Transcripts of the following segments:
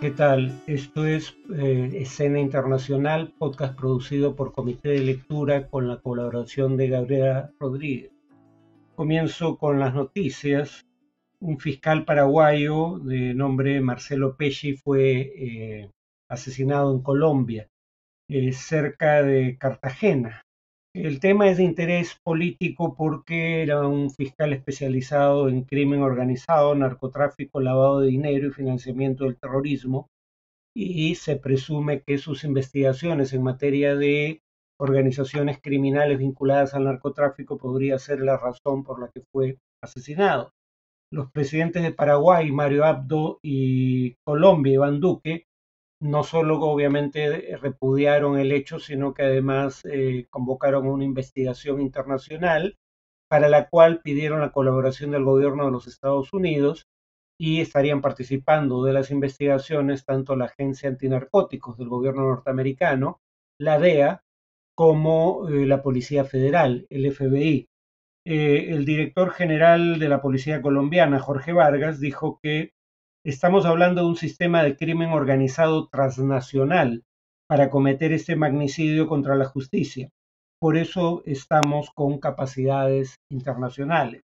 ¿Qué tal? Esto es eh, Escena Internacional, podcast producido por Comité de Lectura con la colaboración de Gabriela Rodríguez. Comienzo con las noticias. Un fiscal paraguayo de nombre Marcelo Pesci fue eh, asesinado en Colombia, eh, cerca de Cartagena. El tema es de interés político porque era un fiscal especializado en crimen organizado, narcotráfico, lavado de dinero y financiamiento del terrorismo, y se presume que sus investigaciones en materia de organizaciones criminales vinculadas al narcotráfico podría ser la razón por la que fue asesinado. Los presidentes de Paraguay, Mario Abdo, y Colombia, Iván Duque, no solo obviamente repudiaron el hecho, sino que además eh, convocaron una investigación internacional para la cual pidieron la colaboración del gobierno de los Estados Unidos y estarían participando de las investigaciones tanto la Agencia Antinarcóticos del gobierno norteamericano, la DEA, como eh, la Policía Federal, el FBI. Eh, el director general de la Policía Colombiana, Jorge Vargas, dijo que Estamos hablando de un sistema de crimen organizado transnacional para cometer este magnicidio contra la justicia. Por eso estamos con capacidades internacionales.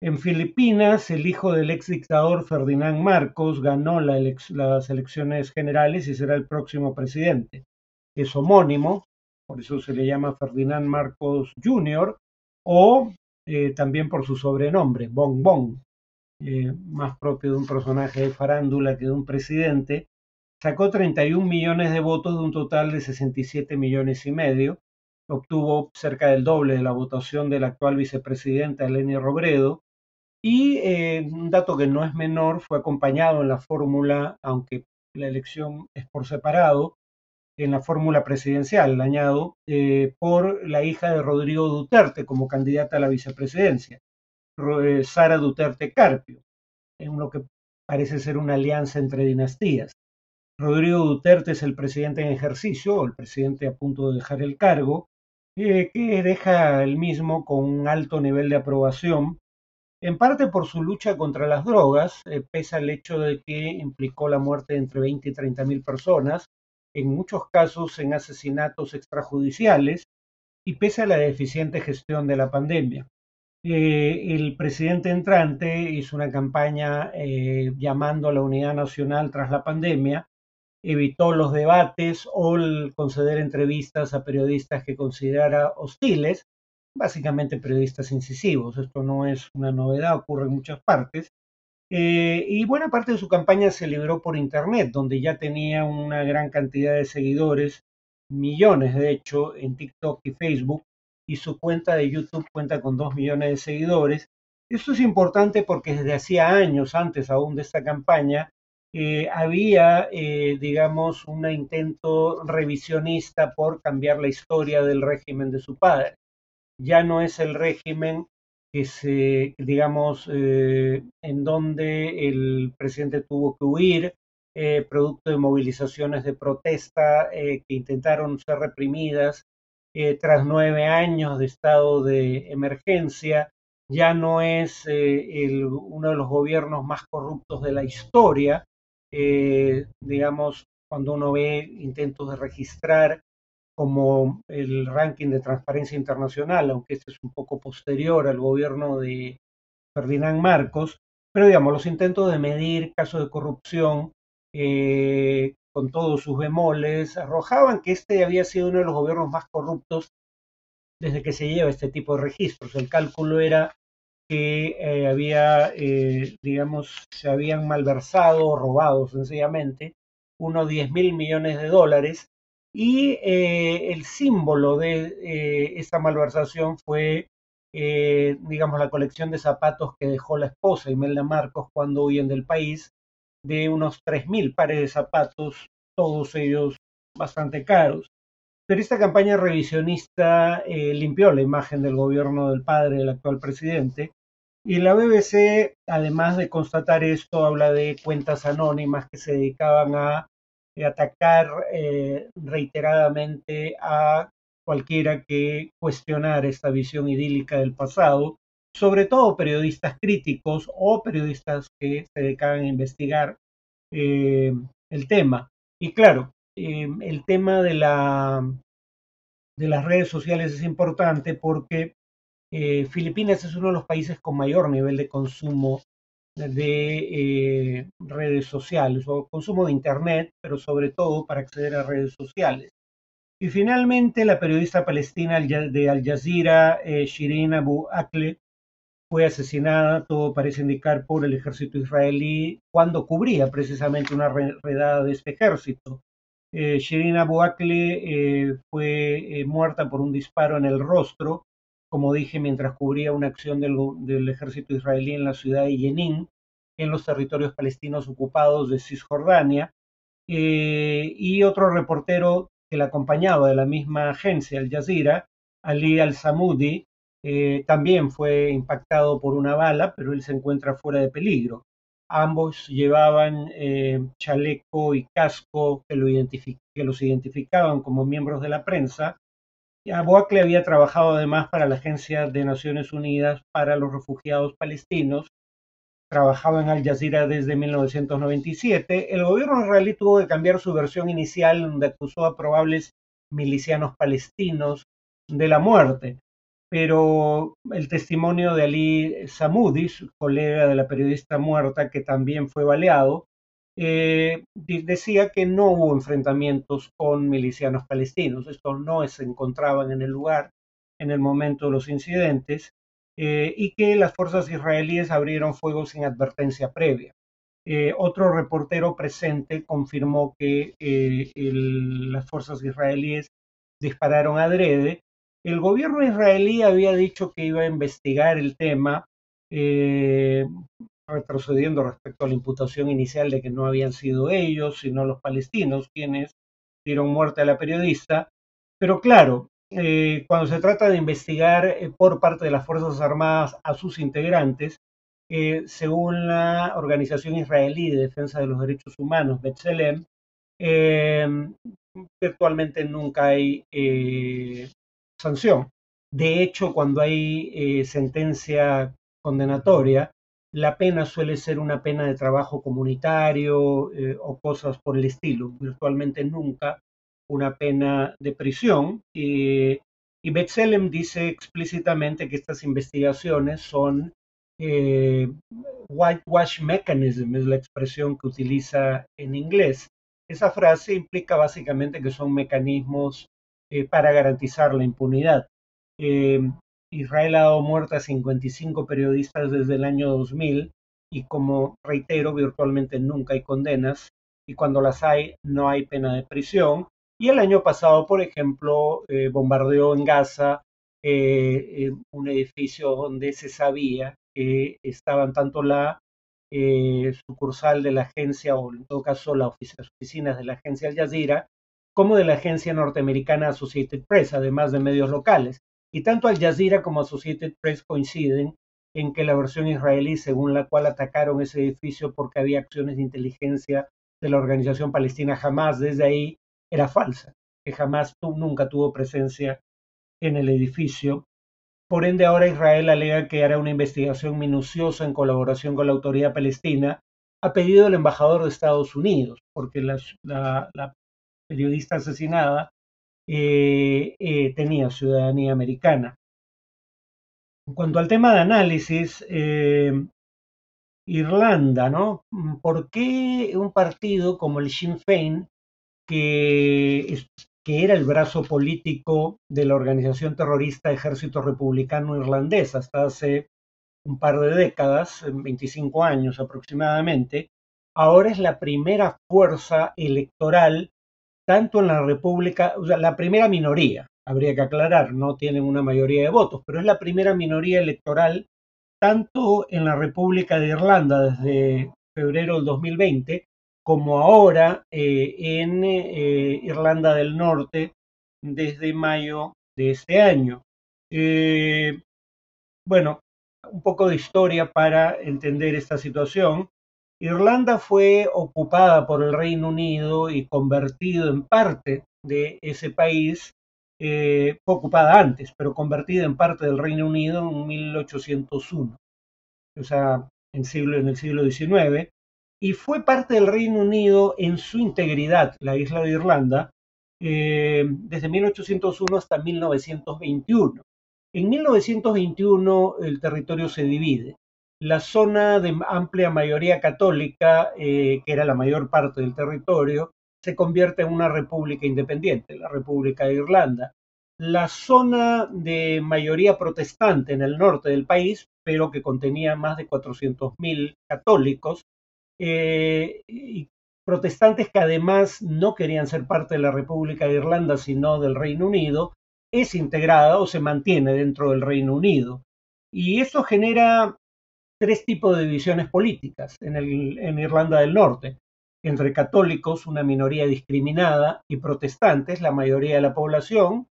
En Filipinas, el hijo del ex dictador Ferdinand Marcos ganó las elecciones generales y será el próximo presidente. Es homónimo, por eso se le llama Ferdinand Marcos Jr., o eh, también por su sobrenombre, Bong Bong. Eh, más propio de un personaje de farándula que de un presidente, sacó 31 millones de votos de un total de 67 millones y medio, obtuvo cerca del doble de la votación de la actual vicepresidenta Eleni Robredo, y eh, un dato que no es menor, fue acompañado en la fórmula, aunque la elección es por separado, en la fórmula presidencial, añado, eh, por la hija de Rodrigo Duterte como candidata a la vicepresidencia. Eh, Sara Duterte Carpio, en lo que parece ser una alianza entre dinastías. Rodrigo Duterte es el presidente en ejercicio, o el presidente a punto de dejar el cargo, eh, que deja el mismo con un alto nivel de aprobación, en parte por su lucha contra las drogas, eh, pese al hecho de que implicó la muerte de entre 20 y 30 mil personas, en muchos casos en asesinatos extrajudiciales, y pese a la deficiente gestión de la pandemia. Eh, el presidente entrante hizo una campaña eh, llamando a la unidad nacional tras la pandemia, evitó los debates o el conceder entrevistas a periodistas que considerara hostiles, básicamente periodistas incisivos. Esto no es una novedad, ocurre en muchas partes. Eh, y buena parte de su campaña se libró por Internet, donde ya tenía una gran cantidad de seguidores, millones de hecho, en TikTok y Facebook, y su cuenta de YouTube cuenta con 2 millones de seguidores. Esto es importante porque desde hacía años, antes aún de esta campaña, eh, había, eh, digamos, un intento revisionista por cambiar la historia del régimen de su padre. Ya no es el régimen que se, digamos, eh, en donde el presidente tuvo que huir, producto de movilizaciones de protesta que intentaron ser reprimidas eh, tras nueve años de estado de emergencia, ya no es eh, uno de los gobiernos más corruptos de la historia. Eh, digamos, cuando uno ve intentos de registrar como el ranking de transparencia internacional, aunque este es un poco posterior al gobierno de Ferdinand Marcos, pero digamos, los intentos de medir casos de corrupción con todos sus bemoles, arrojaban que este había sido uno de los gobiernos más corruptos desde que se lleva este tipo de registros. El cálculo era que eh, había, eh, digamos, se habían malversado o robado sencillamente unos 10 mil millones de dólares y eh, el símbolo de esta malversación fue, digamos, la colección de zapatos que dejó la esposa Imelda Marcos cuando huyen del país de unos 3.000 pares de zapatos, todos ellos bastante caros. Pero esta campaña revisionista eh, limpió la imagen del gobierno del padre del actual presidente. Y la BBC, además de constatar esto, habla de cuentas anónimas que se dedicaban a eh, atacar eh, reiteradamente a cualquiera que cuestionara esta visión idílica del pasado sobre todo periodistas críticos o periodistas que se dedican a investigar el tema. Y claro, el tema de, la, de las redes sociales es importante porque Filipinas es uno de los países con mayor nivel de consumo de redes sociales o consumo de Internet, pero sobre todo para acceder a redes sociales. Y finalmente, la periodista palestina de Al Jazeera, eh, Shirin Abu Akleh, fue asesinada, todo parece indicar, por el ejército israelí cuando cubría precisamente una redada de este ejército. Eh, Shirin Abu eh, fue muerta por un disparo en el rostro, como dije, mientras cubría una acción del, del ejército israelí en la ciudad de Jenin, en los territorios palestinos ocupados de Cisjordania. y otro reportero que la acompañaba de la misma agencia, Al Jazeera, Ali Al-Samudi, eh, también fue impactado por una bala, pero él se encuentra fuera de peligro. Ambos llevaban eh, chaleco y casco que, los identificaban como miembros de la prensa. Y había trabajado además para la Agencia de Naciones Unidas para los Refugiados Palestinos trabajaba en Al Jazeera desde 1997, el gobierno israelí tuvo que cambiar su versión inicial donde acusó a probables milicianos palestinos de la muerte. Pero el testimonio de Ali Samoudi, colega de la periodista muerta que también fue baleado, eh, decía que no hubo enfrentamientos con milicianos palestinos. Estos no se encontraban en el lugar en el momento de los incidentes eh, y que las fuerzas israelíes abrieron fuego sin advertencia previa. Eh, otro reportero presente confirmó que las fuerzas israelíes dispararon adrede. El gobierno israelí había dicho que iba a investigar el tema, retrocediendo respecto a la imputación inicial de que no habían sido ellos, sino los palestinos quienes dieron muerte a la periodista. Pero claro, eh, cuando se trata de investigar eh, por parte de las Fuerzas Armadas a sus integrantes, eh, según la Organización Israelí de Defensa de los Derechos Humanos, Betzelem, virtualmente nunca hay sanción. De hecho, cuando hay sentencia condenatoria, la pena suele ser una pena de trabajo comunitario o cosas por el estilo. Virtualmente nunca una pena de prisión. y Betzelem dice explícitamente que estas investigaciones son eh, whitewash mechanism, es la expresión que utiliza en inglés. Esa frase implica básicamente que son mecanismos eh, para garantizar la impunidad. Eh, Israel ha dado muerte a 55 periodistas desde el año 2000 y como reitero, virtualmente nunca hay condenas y cuando las hay no hay pena de prisión. Y el año pasado, por ejemplo, eh, bombardeó en Gaza eh, un edificio donde se sabía que estaban tanto la sucursal de la agencia, o en todo caso las oficinas de la agencia Al Jazeera, como de la agencia norteamericana Associated Press, además de medios locales. Y tanto Al Jazeera como Associated Press coinciden en que la versión israelí, según la cual atacaron ese edificio porque había acciones de inteligencia de la organización palestina Hamas desde ahí, era falsa, que jamás nunca tuvo presencia en el edificio. Por ende, ahora Israel alega que hará una investigación minuciosa en colaboración con la autoridad palestina a pedido del embajador de Estados Unidos, porque la, periodista asesinada eh, eh, tenía ciudadanía americana. En cuanto al tema de análisis, eh, Irlanda, ¿no? ¿Por qué un partido como el Sinn Féin que, que era el brazo político de la organización terrorista Ejército Republicano Irlandés hasta hace un par de décadas, 25 años aproximadamente, ahora es la primera fuerza electoral, tanto en la República, o sea, la primera minoría, habría que aclarar, no tienen una mayoría de votos, pero es la primera minoría electoral tanto en la República de Irlanda desde febrero del 2020 como ahora eh, en eh, Irlanda del Norte desde mayo de este año. Eh, bueno, un poco de historia para entender esta situación. Irlanda fue ocupada por el Reino Unido y convertido en parte de ese país, fue ocupada antes, pero convertida en parte del Reino Unido en 1801, o sea, en, siglo, en el siglo XIX, y fue parte del Reino Unido en su integridad, la isla de Irlanda, eh, desde 1801 hasta 1921. En 1921 el territorio se divide. La zona de amplia mayoría católica, eh, que era la mayor parte del territorio, se convierte en una república independiente, la República de Irlanda. La zona de mayoría protestante en el norte del país, pero que contenía más de 400.000 católicos, eh, y protestantes que además no querían ser parte de la República de Irlanda, sino del Reino Unido, es integrada o se mantiene dentro del Reino Unido. Y eso genera tres tipos de divisiones políticas en, en Irlanda del Norte. Entre católicos, una minoría discriminada, y protestantes, la mayoría de la población,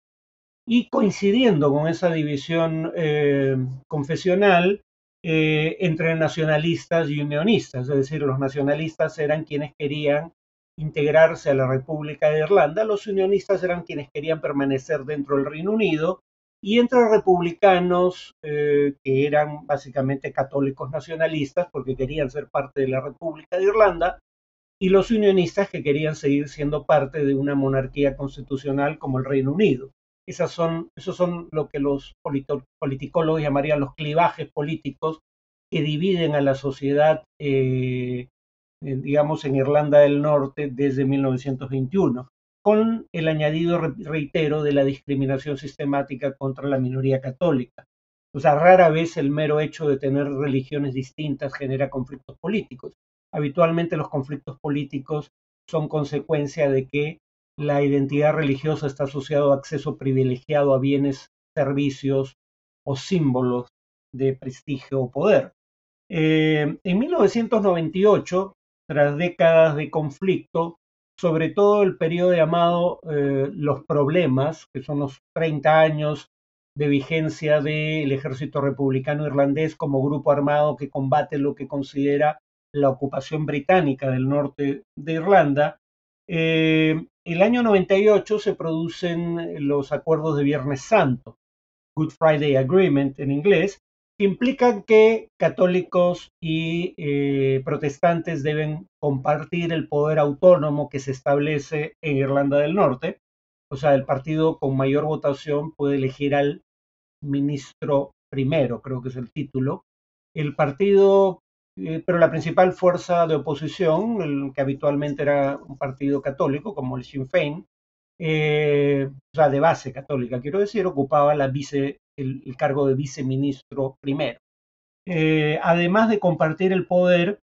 y coincidiendo con esa división eh, confesional eh, entre nacionalistas y unionistas, es decir, los nacionalistas eran quienes querían integrarse a la República de Irlanda, los unionistas eran quienes querían permanecer dentro del Reino Unido, y entre republicanos, eh, que eran básicamente católicos nacionalistas, porque querían ser parte de la República de Irlanda, y los unionistas que querían seguir siendo parte de una monarquía constitucional como el Reino Unido. Esas son, esos son lo que los politicólogos llamarían los clivajes políticos que dividen a la sociedad, eh, digamos, en Irlanda del Norte desde 1921, con el añadido, reitero, de la discriminación sistemática contra la minoría católica. O sea, rara vez el mero hecho de tener religiones distintas genera conflictos políticos habitualmente los conflictos políticos son consecuencia de que la identidad religiosa está asociada a acceso privilegiado a bienes, servicios o símbolos de prestigio o poder. Eh, en 1998, tras décadas de conflicto, sobre todo el periodo llamado eh, los problemas, que son los 30 años de vigencia del ejército republicano irlandés como grupo armado que combate lo que considera la ocupación británica del norte de Irlanda, eh, el año 98 se producen los acuerdos de Viernes Santo, Good Friday Agreement en inglés, que implican que católicos y eh, protestantes deben compartir el poder autónomo que se establece en Irlanda del Norte. O sea, el partido con mayor votación puede elegir al ministro primero, creo que es el título. El partido eh, pero la principal fuerza de oposición, el, que habitualmente era un partido católico como el Sinn Féin, eh, de base católica, quiero decir, ocupaba el, cargo de viceministro primero. Eh, además de compartir el poder,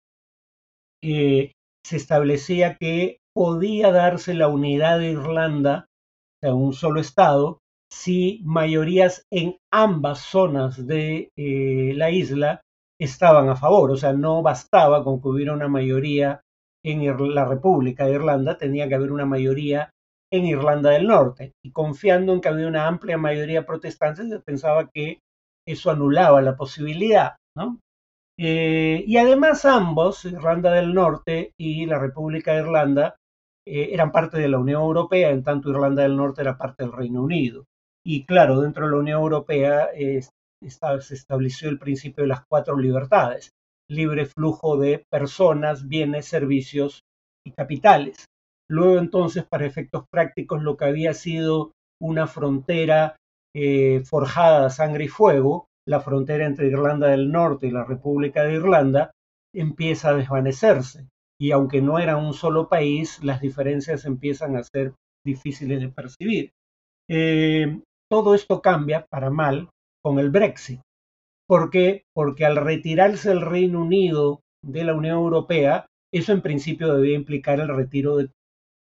se establecía que podía darse la unidad de Irlanda, o sea, un solo Estado, si mayorías en ambas zonas de la isla estaban a favor, o sea, no bastaba con que hubiera una mayoría en la República de Irlanda, tenía que haber una mayoría en Irlanda del Norte. Y confiando en que había una amplia mayoría protestante, pensaba que eso anulaba la posibilidad, ¿no? Eh, y además ambos, Irlanda del Norte y la República de Irlanda, eh, eran parte de la Unión Europea, en tanto Irlanda del Norte era parte del Reino Unido. Y claro, dentro de la Unión Europea se estableció el principio de las cuatro libertades, libre flujo de personas, bienes, servicios y capitales. Luego entonces, para efectos prácticos, lo que había sido una frontera eh, forjada a sangre y fuego, la frontera entre Irlanda del Norte y la República de Irlanda, empieza a desvanecerse. Y aunque no era un solo país, las diferencias empiezan a ser difíciles de percibir. Eh, todo esto cambia para mal con el Brexit. ¿Por qué? Porque al retirarse el Reino Unido de la Unión Europea, eso en principio debía implicar el retiro de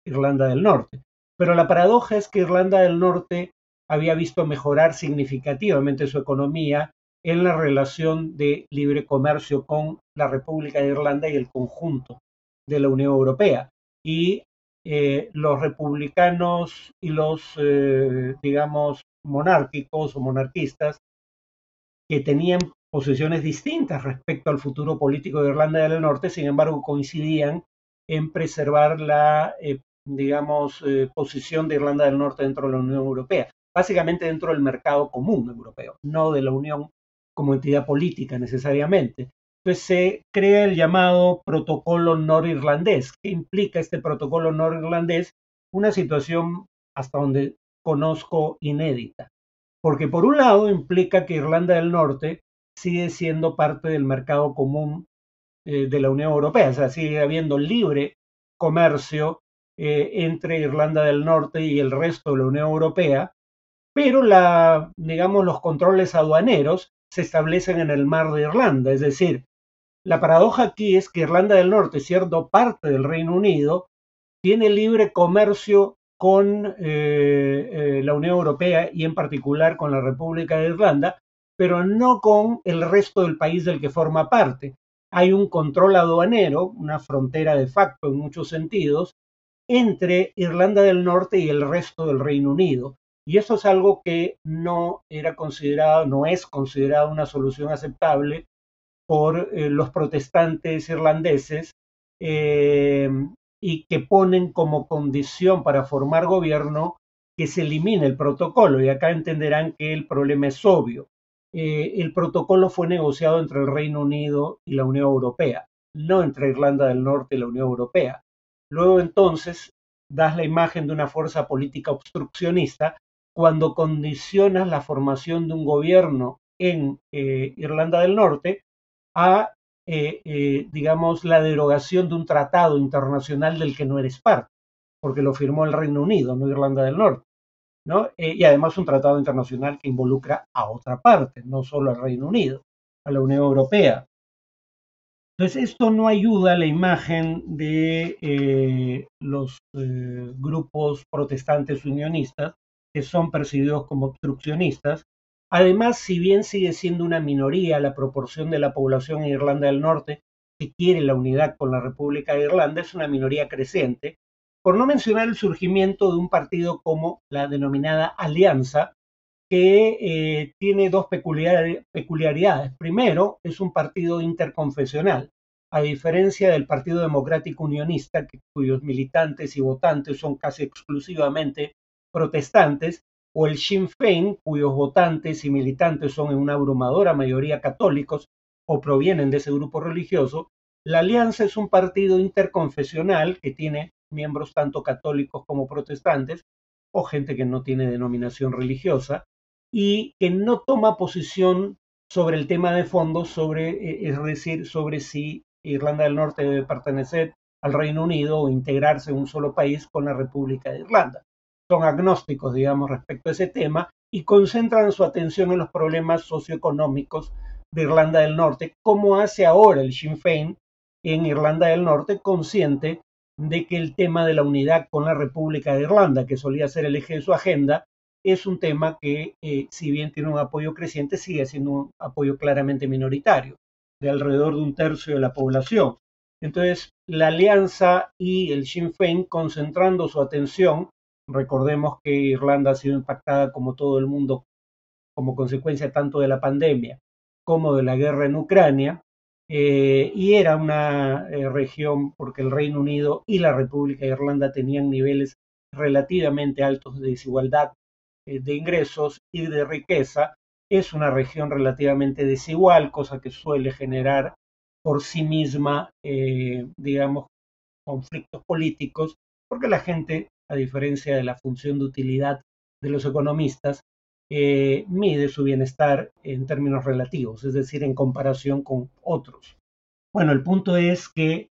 Irlanda del Norte. Pero la paradoja es que Irlanda del Norte había visto mejorar significativamente su economía en la relación de libre comercio con la República de Irlanda y el conjunto de la Unión Europea. Y eh, los republicanos y los, eh, digamos, monárquicos o monarquistas que tenían posiciones distintas respecto al futuro político de Irlanda del Norte, sin embargo coincidían en preservar la, eh, digamos, eh, posición de Irlanda del Norte dentro de la Unión Europea, básicamente dentro del mercado común europeo, no de la Unión como entidad política necesariamente. Entonces se crea el llamado protocolo norirlandés. ¿Qué implica este protocolo norirlandés? Una situación hasta donde conozco inédita. Porque por un lado implica que Irlanda del Norte sigue siendo parte del mercado común eh, de la Unión Europea, o sea, sigue habiendo libre comercio eh, entre Irlanda del Norte y el resto de la Unión Europea, pero la, los controles aduaneros se establecen en el mar de Irlanda, es decir, la paradoja aquí es que Irlanda del Norte, siendo parte del Reino Unido, tiene libre comercio con eh, la Unión Europea y en particular con la República de Irlanda, pero no con el resto del país del que forma parte. Hay un control aduanero, una frontera de facto en muchos sentidos, entre Irlanda del Norte y el resto del Reino Unido. Y eso es algo que no era considerado, no es considerado una solución aceptable por eh, los protestantes irlandeses eh, y que ponen como condición para formar gobierno que se elimine el protocolo. Y acá entenderán que el problema es obvio. Eh, el protocolo fue negociado entre el Reino Unido y la Unión Europea, no entre Irlanda del Norte y la Unión Europea. Luego entonces das la imagen de una fuerza política obstruccionista cuando condicionas la formación de un gobierno en eh, Irlanda del Norte a, eh, digamos, la derogación de un tratado internacional del que no eres parte, porque lo firmó el Reino Unido, no Irlanda del Norte. Eh, y además un tratado internacional que involucra a otra parte, no solo al Reino Unido, a la Unión Europea. Entonces, esto no ayuda a la imagen de eh, los eh, grupos protestantes unionistas, que son percibidos como obstruccionistas. Además, si bien sigue siendo una minoría la proporción de la población en Irlanda del Norte que quiere la unidad con la República de Irlanda, es una minoría creciente, por no mencionar el surgimiento de un partido como la denominada Alianza, que eh, tiene dos peculiaridades. Primero, es un partido interconfesional, a diferencia del Partido Democrático Unionista, cuyos militantes y votantes son casi exclusivamente protestantes, o el Sinn Féin, cuyos votantes y militantes son en una abrumadora mayoría católicos o provienen de ese grupo religioso, la Alianza es un partido interconfesional que tiene miembros tanto católicos como protestantes, o gente que no tiene denominación religiosa, y que no toma posición sobre el tema de fondo, sobre, eh, es decir, sobre si Irlanda del Norte debe pertenecer al Reino Unido o integrarse en un solo país con la República de Irlanda. Son agnósticos, digamos, respecto a ese tema y concentran su atención en los problemas socioeconómicos de Irlanda del Norte, como hace ahora el Sinn Féin en Irlanda del Norte, consciente de que el tema de la unidad con la República de Irlanda, que solía ser el eje de su agenda, es un tema que, eh, si bien tiene un apoyo creciente, sigue siendo un apoyo claramente minoritario, de alrededor de un tercio de la población. Entonces, la alianza y el Sinn Féin concentrando su atención, recordemos que Irlanda ha sido impactada como todo el mundo como consecuencia tanto de la pandemia como de la guerra en Ucrania, eh, y era una eh, región porque el Reino Unido y la República de Irlanda tenían niveles relativamente altos de desigualdad de ingresos y de riqueza. Es una región relativamente desigual, cosa que suele generar por sí misma, digamos, conflictos políticos, porque la gente, a diferencia de la función de utilidad de los economistas, eh, mide su bienestar en términos relativos, es decir, en comparación con otros. Bueno, el punto es que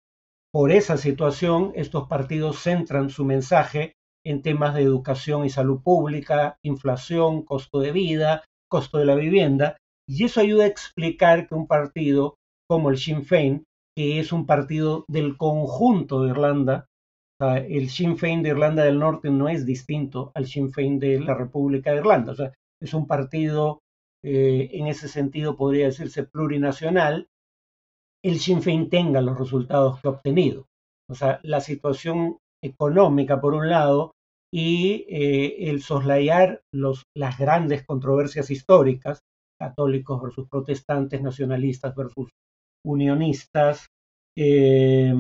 por esa situación estos partidos centran su mensaje en temas de educación y salud pública, inflación, costo de vida, costo de la vivienda, y eso ayuda a explicar que un partido como el Sinn Féin, que es un partido del conjunto de Irlanda, el Sinn Féin de Irlanda del Norte no es distinto al Sinn Féin de la República de Irlanda. Es un partido, eh, en ese sentido podría decirse plurinacional, el Sinn Féin tenga los resultados que ha obtenido. O sea, la situación económica, por un lado, y eh, el soslayar las grandes controversias históricas, católicos versus protestantes, nacionalistas versus unionistas, eh,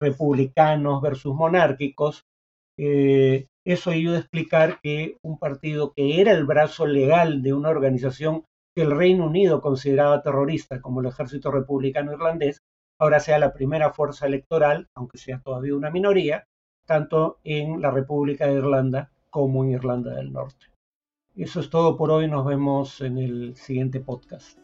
republicanos versus monárquicos, eso ayuda a explicar que un partido que era el brazo legal de una organización que el Reino Unido consideraba terrorista como el ejército republicano irlandés, ahora sea la primera fuerza electoral, aunque sea todavía una minoría, tanto en la República de Irlanda como en Irlanda del Norte. Eso es todo por hoy, nos vemos en el siguiente podcast.